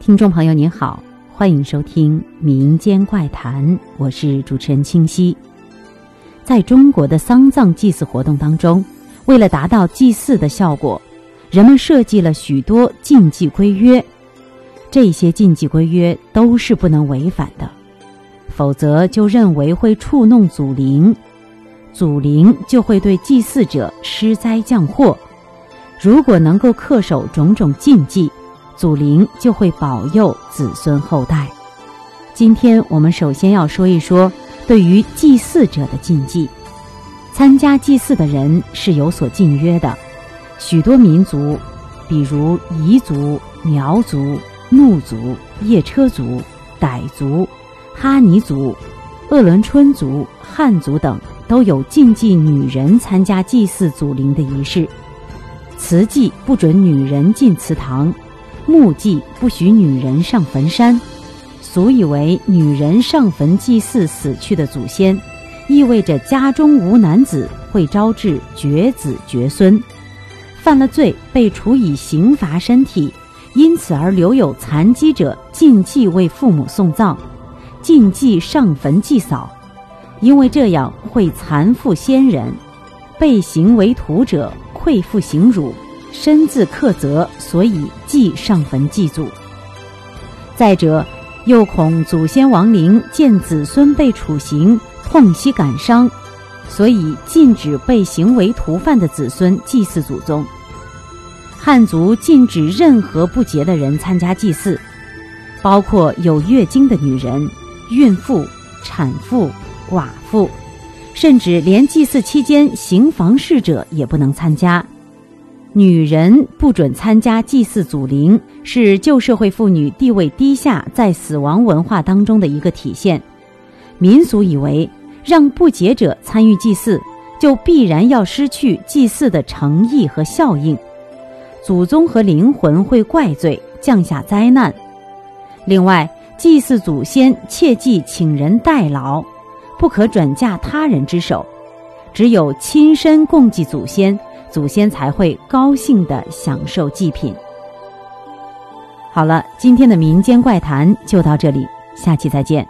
听众朋友您好，欢迎收听《民间怪谈》，我是主持人清溪。在中国的丧葬祭祀活动当中，为了达到祭祀的效果，人们设计了许多禁忌规约。这些禁忌规约都是不能违反的，否则就认为会触弄祖灵，祖灵就会对祭祀者施灾降祸。如果能够恪守种种禁忌，祖灵就会保佑子孙后代。今天我们首先要说一说对于祭祀者的禁忌。参加祭祀的人是有所禁约的。许多民族，比如彝族、苗族、怒族、叶车族、傣族、哈尼族、鄂伦春族、汉族等，都有禁忌女人参加祭祀祖灵的仪式。祠祭不准女人进祠堂。墓祭不许女人上坟山，俗以为女人上坟祭祀死去的祖先，意味着家中无男子会招致绝子绝孙，犯了罪被处以刑罚身体，因此而留有残疾者禁忌为父母送葬，禁忌上坟祭扫，因为这样会残负先人，被刑为徒者愧负刑辱。身自克责，所以祭上坟祭祖。再者，又恐祖先亡灵见子孙被处刑，痛惜感伤，所以禁止被行为徒犯的子孙祭祀祖宗。汉族禁止任何不洁的人参加祭祀，包括有月经的女人、孕妇、产妇、寡妇，甚至连祭祀期间行房事者也不能参加。女人不准参加祭祀祖灵，是旧社会妇女地位低下在死亡文化当中的一个体现。民俗以为，让不洁者参与祭祀，就必然要失去祭祀的诚意和效应，祖宗和灵魂会怪罪，降下灾难。另外，祭祀祖先切忌请人代劳，不可转嫁他人之手，只有亲身供祭祖先。祖先才会高兴地享受祭品。好了，今天的民间怪谈就到这里，下期再见。